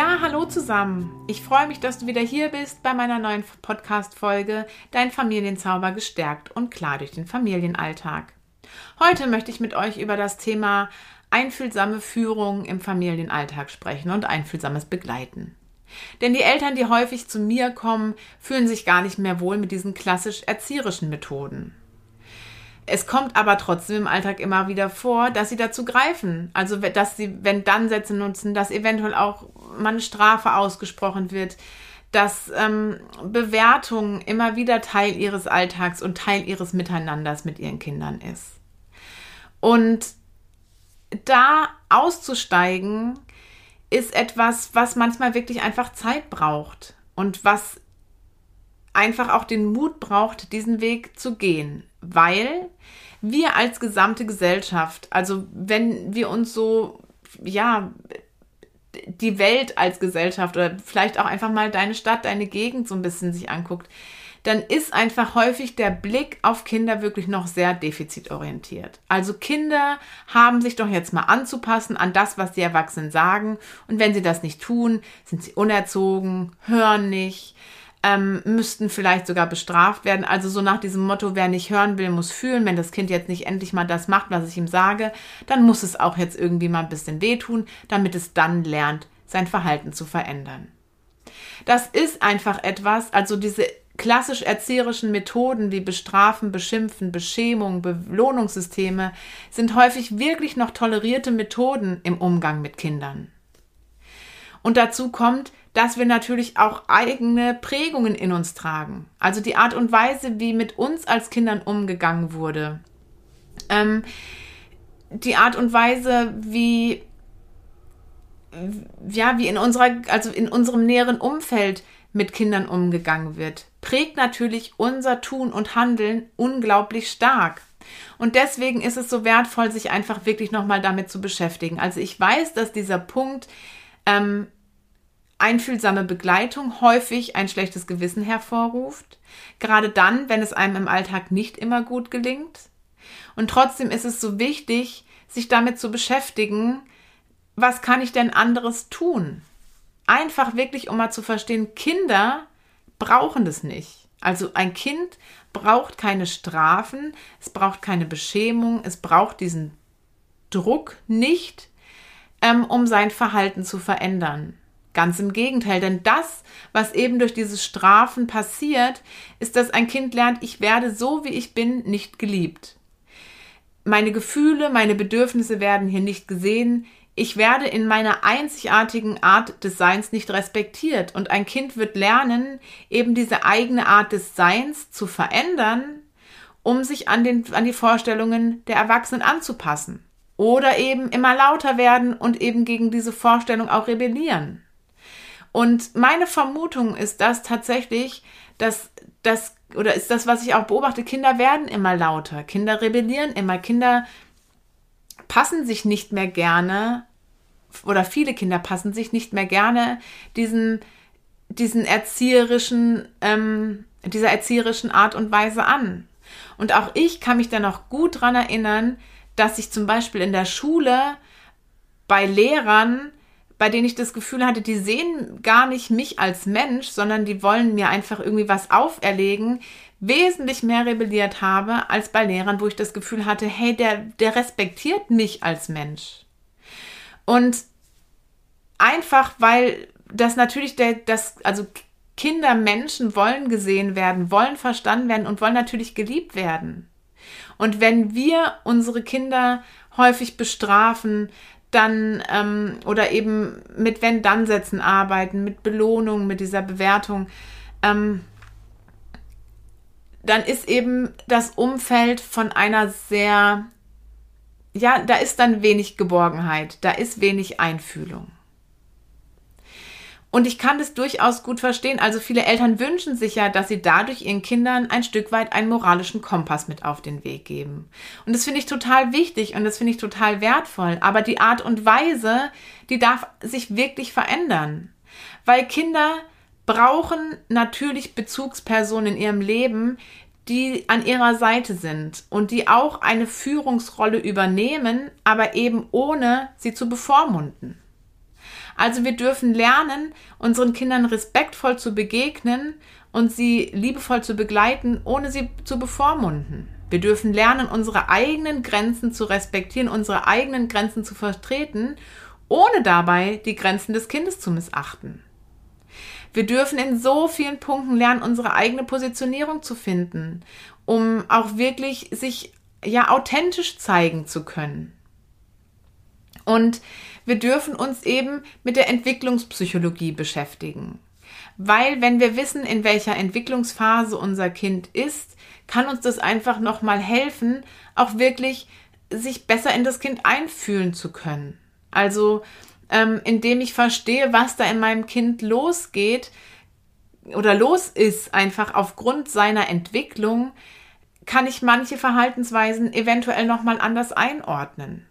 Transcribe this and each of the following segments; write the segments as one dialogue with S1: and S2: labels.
S1: Ja, hallo zusammen. Ich freue mich, dass du wieder hier bist bei meiner neuen Podcast-Folge Dein Familienzauber gestärkt und klar durch den Familienalltag. Heute möchte ich mit euch über das Thema einfühlsame Führung im Familienalltag sprechen und einfühlsames Begleiten. Denn die Eltern, die häufig zu mir kommen, fühlen sich gar nicht mehr wohl mit diesen klassisch erzieherischen Methoden. Es kommt aber trotzdem im Alltag immer wieder vor, dass sie dazu greifen. Also, dass sie, wenn dann Sätze nutzen, dass eventuell auch mal eine Strafe ausgesprochen wird, dass ähm, Bewertung immer wieder Teil ihres Alltags und Teil ihres Miteinanders mit ihren Kindern ist. Und da auszusteigen, ist etwas, was manchmal wirklich einfach Zeit braucht und was einfach auch den Mut braucht, diesen Weg zu gehen, weil wir als gesamte Gesellschaft, also wenn wir uns so, ja, die Welt als Gesellschaft oder vielleicht auch einfach mal deine Stadt, deine Gegend so ein bisschen sich anguckt, dann ist einfach häufig der Blick auf Kinder wirklich noch sehr defizitorientiert. Also Kinder haben sich doch jetzt mal anzupassen an das, was die Erwachsenen sagen. Und wenn sie das nicht tun, sind sie unerzogen, hören nicht, ähm, müssten vielleicht sogar bestraft werden. Also so nach diesem Motto, wer nicht hören will, muss fühlen. Wenn das Kind jetzt nicht endlich mal das macht, was ich ihm sage, dann muss es auch jetzt irgendwie mal ein bisschen wehtun, damit es dann lernt, sein Verhalten zu verändern. Das ist einfach etwas, also diese klassisch erzieherischen Methoden wie Bestrafen, Beschimpfen, Beschämung, Belohnungssysteme sind häufig wirklich noch tolerierte Methoden im Umgang mit Kindern. Und dazu kommt, dass wir natürlich auch eigene Prägungen in uns tragen. Also die Art und Weise, wie mit uns als Kindern umgegangen wurde. Ähm, die Art und Weise, wie ja, wie in unserer, also in unserem näheren Umfeld mit Kindern umgegangen wird, prägt natürlich unser Tun und Handeln unglaublich stark. Und deswegen ist es so wertvoll, sich einfach wirklich nochmal damit zu beschäftigen. Also ich weiß, dass dieser Punkt ähm, einfühlsame Begleitung häufig ein schlechtes Gewissen hervorruft, gerade dann, wenn es einem im Alltag nicht immer gut gelingt. Und trotzdem ist es so wichtig, sich damit zu beschäftigen, was kann ich denn anderes tun? Einfach wirklich, um mal zu verstehen, Kinder brauchen das nicht. Also ein Kind braucht keine Strafen, es braucht keine Beschämung, es braucht diesen Druck nicht, ähm, um sein Verhalten zu verändern. Ganz im Gegenteil, denn das, was eben durch dieses Strafen passiert, ist, dass ein Kind lernt, ich werde so, wie ich bin, nicht geliebt. Meine Gefühle, meine Bedürfnisse werden hier nicht gesehen. Ich werde in meiner einzigartigen Art des Seins nicht respektiert. Und ein Kind wird lernen, eben diese eigene Art des Seins zu verändern, um sich an, den, an die Vorstellungen der Erwachsenen anzupassen. Oder eben immer lauter werden und eben gegen diese Vorstellung auch rebellieren. Und meine Vermutung ist das tatsächlich, dass das, oder ist das, was ich auch beobachte, Kinder werden immer lauter, Kinder rebellieren immer, Kinder passen sich nicht mehr gerne, oder viele Kinder passen sich nicht mehr gerne diesen, diesen erzieherischen, ähm, dieser erzieherischen Art und Weise an. Und auch ich kann mich da noch gut dran erinnern, dass ich zum Beispiel in der Schule bei Lehrern bei denen ich das Gefühl hatte, die sehen gar nicht mich als Mensch, sondern die wollen mir einfach irgendwie was auferlegen, wesentlich mehr rebelliert habe als bei Lehrern, wo ich das Gefühl hatte, hey, der, der respektiert mich als Mensch. Und einfach, weil das natürlich der, das, also Kinder, Menschen wollen gesehen werden, wollen verstanden werden und wollen natürlich geliebt werden. Und wenn wir unsere Kinder häufig bestrafen, dann ähm, oder eben mit Wenn-Dann-Sätzen arbeiten, mit Belohnung, mit dieser Bewertung, ähm, dann ist eben das Umfeld von einer sehr, ja, da ist dann wenig Geborgenheit, da ist wenig Einfühlung. Und ich kann das durchaus gut verstehen. Also viele Eltern wünschen sich ja, dass sie dadurch ihren Kindern ein Stück weit einen moralischen Kompass mit auf den Weg geben. Und das finde ich total wichtig und das finde ich total wertvoll. Aber die Art und Weise, die darf sich wirklich verändern. Weil Kinder brauchen natürlich Bezugspersonen in ihrem Leben, die an ihrer Seite sind und die auch eine Führungsrolle übernehmen, aber eben ohne sie zu bevormunden. Also wir dürfen lernen, unseren Kindern respektvoll zu begegnen und sie liebevoll zu begleiten, ohne sie zu bevormunden. Wir dürfen lernen, unsere eigenen Grenzen zu respektieren, unsere eigenen Grenzen zu vertreten, ohne dabei die Grenzen des Kindes zu missachten. Wir dürfen in so vielen Punkten lernen, unsere eigene Positionierung zu finden, um auch wirklich sich ja authentisch zeigen zu können. Und wir dürfen uns eben mit der Entwicklungspsychologie beschäftigen. Weil wenn wir wissen, in welcher Entwicklungsphase unser Kind ist, kann uns das einfach nochmal helfen, auch wirklich sich besser in das Kind einfühlen zu können. Also ähm, indem ich verstehe, was da in meinem Kind losgeht oder los ist, einfach aufgrund seiner Entwicklung, kann ich manche Verhaltensweisen eventuell nochmal anders einordnen.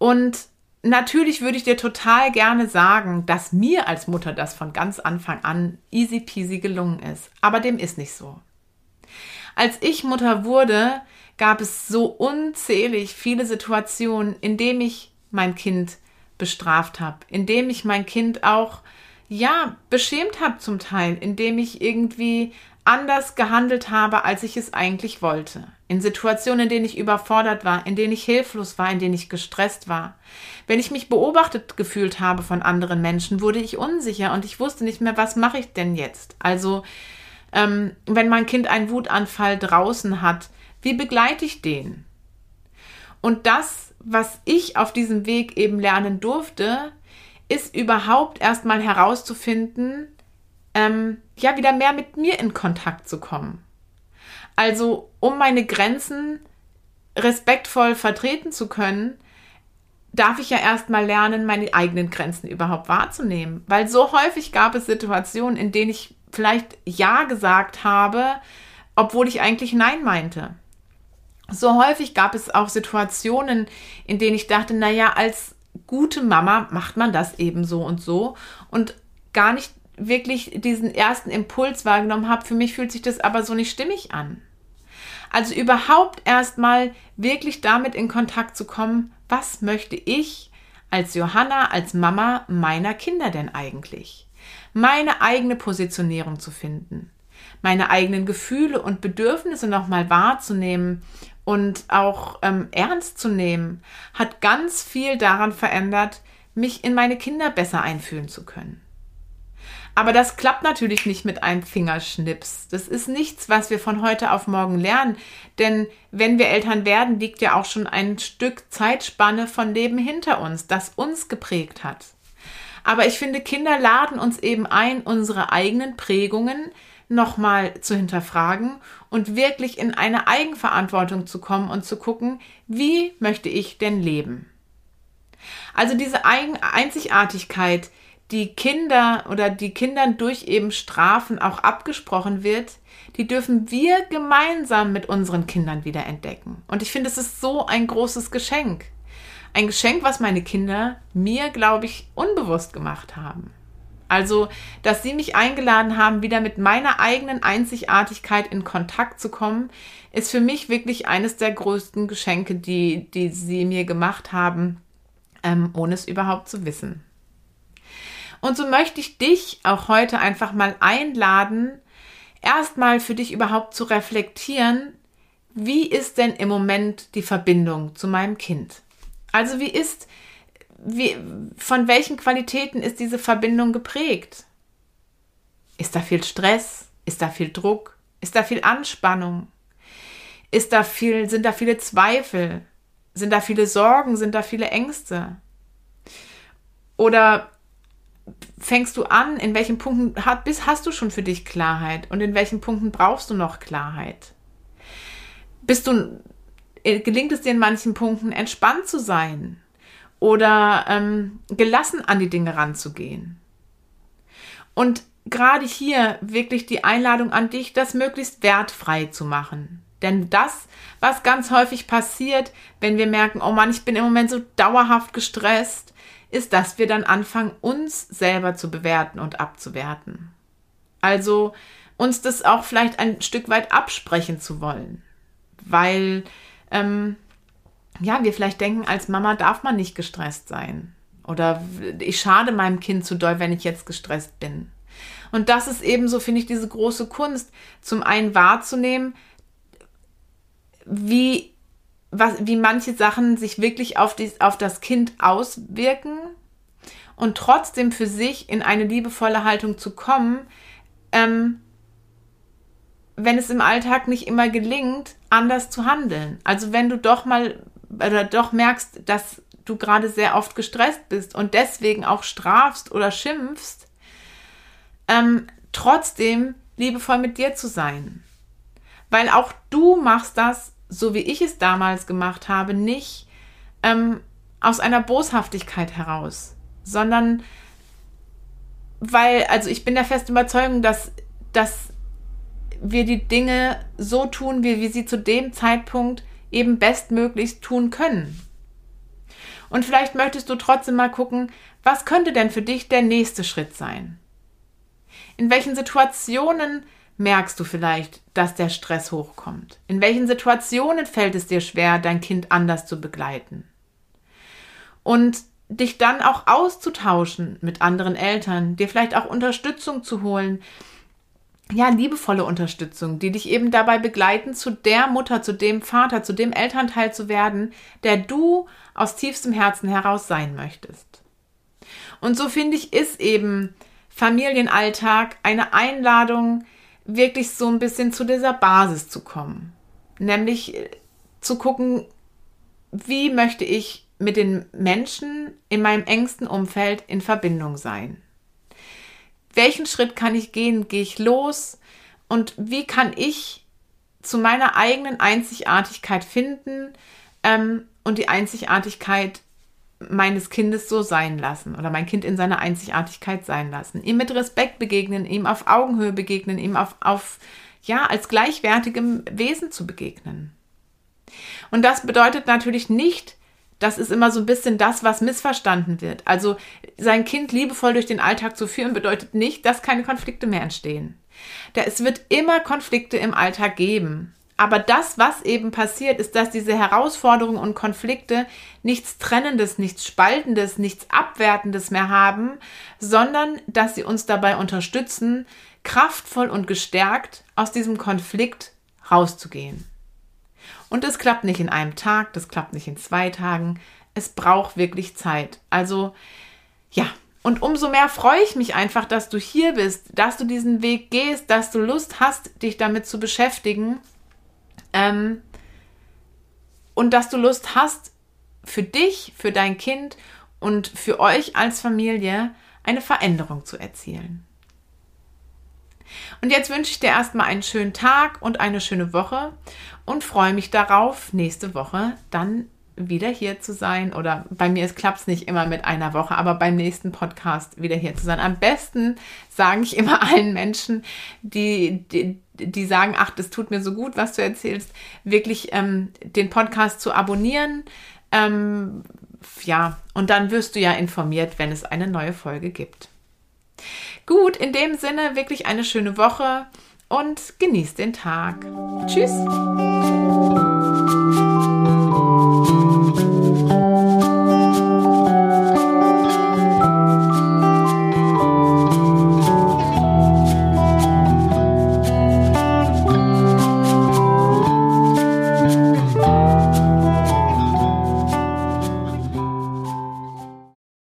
S1: Und natürlich würde ich dir total gerne sagen, dass mir als Mutter das von ganz Anfang an easy peasy gelungen ist. Aber dem ist nicht so. Als ich Mutter wurde, gab es so unzählig viele Situationen, in denen ich mein Kind bestraft habe, indem ich mein Kind auch ja beschämt habe zum Teil, indem ich irgendwie anders gehandelt habe, als ich es eigentlich wollte. In Situationen, in denen ich überfordert war, in denen ich hilflos war, in denen ich gestresst war. Wenn ich mich beobachtet gefühlt habe von anderen Menschen, wurde ich unsicher und ich wusste nicht mehr, was mache ich denn jetzt? Also, ähm, wenn mein Kind einen Wutanfall draußen hat, wie begleite ich den? Und das, was ich auf diesem Weg eben lernen durfte, ist überhaupt erstmal herauszufinden, ähm, ja, wieder mehr mit mir in Kontakt zu kommen. Also, um meine Grenzen respektvoll vertreten zu können, darf ich ja erstmal lernen, meine eigenen Grenzen überhaupt wahrzunehmen. Weil so häufig gab es Situationen, in denen ich vielleicht Ja gesagt habe, obwohl ich eigentlich Nein meinte. So häufig gab es auch Situationen, in denen ich dachte, naja, als gute Mama macht man das eben so und so und gar nicht wirklich diesen ersten Impuls wahrgenommen habe, für mich fühlt sich das aber so nicht stimmig an. Also überhaupt erstmal wirklich damit in Kontakt zu kommen, was möchte ich als Johanna, als Mama meiner Kinder denn eigentlich? Meine eigene Positionierung zu finden, meine eigenen Gefühle und Bedürfnisse nochmal wahrzunehmen und auch ähm, ernst zu nehmen, hat ganz viel daran verändert, mich in meine Kinder besser einfühlen zu können. Aber das klappt natürlich nicht mit einem Fingerschnips. Das ist nichts, was wir von heute auf morgen lernen. Denn wenn wir Eltern werden, liegt ja auch schon ein Stück Zeitspanne von Leben hinter uns, das uns geprägt hat. Aber ich finde, Kinder laden uns eben ein, unsere eigenen Prägungen nochmal zu hinterfragen und wirklich in eine Eigenverantwortung zu kommen und zu gucken, wie möchte ich denn leben? Also diese Eigen Einzigartigkeit, die Kinder oder die Kindern durch eben Strafen auch abgesprochen wird, die dürfen wir gemeinsam mit unseren Kindern wieder entdecken. Und ich finde, es ist so ein großes Geschenk. Ein Geschenk, was meine Kinder mir, glaube ich, unbewusst gemacht haben. Also, dass sie mich eingeladen haben, wieder mit meiner eigenen Einzigartigkeit in Kontakt zu kommen, ist für mich wirklich eines der größten Geschenke, die, die sie mir gemacht haben, ähm, ohne es überhaupt zu wissen. Und so möchte ich dich auch heute einfach mal einladen, erstmal für dich überhaupt zu reflektieren, wie ist denn im Moment die Verbindung zu meinem Kind? Also wie ist wie, von welchen Qualitäten ist diese Verbindung geprägt? Ist da viel Stress? Ist da viel Druck? Ist da viel Anspannung? Ist da viel, sind da viele Zweifel? Sind da viele Sorgen? Sind da viele Ängste? Oder fängst du an, in welchen Punkten hast, bis hast du schon für dich Klarheit und in welchen Punkten brauchst du noch Klarheit? Bist du, äh, gelingt es dir in manchen Punkten entspannt zu sein? oder ähm, gelassen an die Dinge ranzugehen? Und gerade hier wirklich die Einladung an dich, das möglichst wertfrei zu machen. Denn das, was ganz häufig passiert, wenn wir merken, oh Mann, ich bin im Moment so dauerhaft gestresst, ist, dass wir dann anfangen, uns selber zu bewerten und abzuwerten. Also uns das auch vielleicht ein Stück weit absprechen zu wollen, weil ähm, ja, wir vielleicht denken, als Mama darf man nicht gestresst sein. Oder ich schade meinem Kind zu doll, wenn ich jetzt gestresst bin. Und das ist eben so, finde ich, diese große Kunst, zum einen wahrzunehmen, wie, was, wie manche Sachen sich wirklich auf, dies, auf das Kind auswirken und trotzdem für sich in eine liebevolle Haltung zu kommen, ähm, wenn es im Alltag nicht immer gelingt, anders zu handeln. Also wenn du doch mal oder doch merkst, dass du gerade sehr oft gestresst bist und deswegen auch strafst oder schimpfst, ähm, trotzdem liebevoll mit dir zu sein. Weil auch du machst das, so wie ich es damals gemacht habe, nicht ähm, aus einer Boshaftigkeit heraus, sondern weil, also ich bin der festen Überzeugung, dass, dass wir die Dinge so tun, wie wir sie zu dem Zeitpunkt eben bestmöglichst tun können. Und vielleicht möchtest du trotzdem mal gucken, was könnte denn für dich der nächste Schritt sein? In welchen Situationen merkst du vielleicht, dass der Stress hochkommt? In welchen Situationen fällt es dir schwer, dein Kind anders zu begleiten? Und dich dann auch auszutauschen mit anderen Eltern, dir vielleicht auch Unterstützung zu holen, ja, liebevolle Unterstützung, die dich eben dabei begleiten, zu der Mutter, zu dem Vater, zu dem Elternteil zu werden, der du aus tiefstem Herzen heraus sein möchtest. Und so finde ich, ist eben Familienalltag eine Einladung, wirklich so ein bisschen zu dieser Basis zu kommen. Nämlich äh, zu gucken, wie möchte ich mit den Menschen in meinem engsten Umfeld in Verbindung sein welchen Schritt kann ich gehen? Gehe ich los? Und wie kann ich zu meiner eigenen Einzigartigkeit finden ähm, und die Einzigartigkeit meines Kindes so sein lassen oder mein Kind in seiner Einzigartigkeit sein lassen. Ihm mit Respekt begegnen, ihm auf Augenhöhe begegnen, ihm auf, auf ja, als gleichwertigem Wesen zu begegnen. Und das bedeutet natürlich nicht, das ist immer so ein bisschen das, was missverstanden wird. Also sein Kind liebevoll durch den Alltag zu führen, bedeutet nicht, dass keine Konflikte mehr entstehen. Da, es wird immer Konflikte im Alltag geben. Aber das, was eben passiert, ist, dass diese Herausforderungen und Konflikte nichts Trennendes, nichts Spaltendes, nichts Abwertendes mehr haben, sondern dass sie uns dabei unterstützen, kraftvoll und gestärkt aus diesem Konflikt rauszugehen. Und das klappt nicht in einem Tag, das klappt nicht in zwei Tagen. Es braucht wirklich Zeit. Also ja, und umso mehr freue ich mich einfach, dass du hier bist, dass du diesen Weg gehst, dass du Lust hast, dich damit zu beschäftigen. Ähm, und dass du Lust hast, für dich, für dein Kind und für euch als Familie eine Veränderung zu erzielen. Und jetzt wünsche ich dir erstmal einen schönen Tag und eine schöne Woche und freue mich darauf, nächste Woche dann wieder hier zu sein. Oder bei mir klappt es nicht immer mit einer Woche, aber beim nächsten Podcast wieder hier zu sein. Am besten sage ich immer allen Menschen, die, die, die sagen, ach, das tut mir so gut, was du erzählst, wirklich ähm, den Podcast zu abonnieren. Ähm, ja, und dann wirst du ja informiert, wenn es eine neue Folge gibt. Gut, in dem Sinne wirklich eine schöne Woche und genießt den Tag. Tschüss.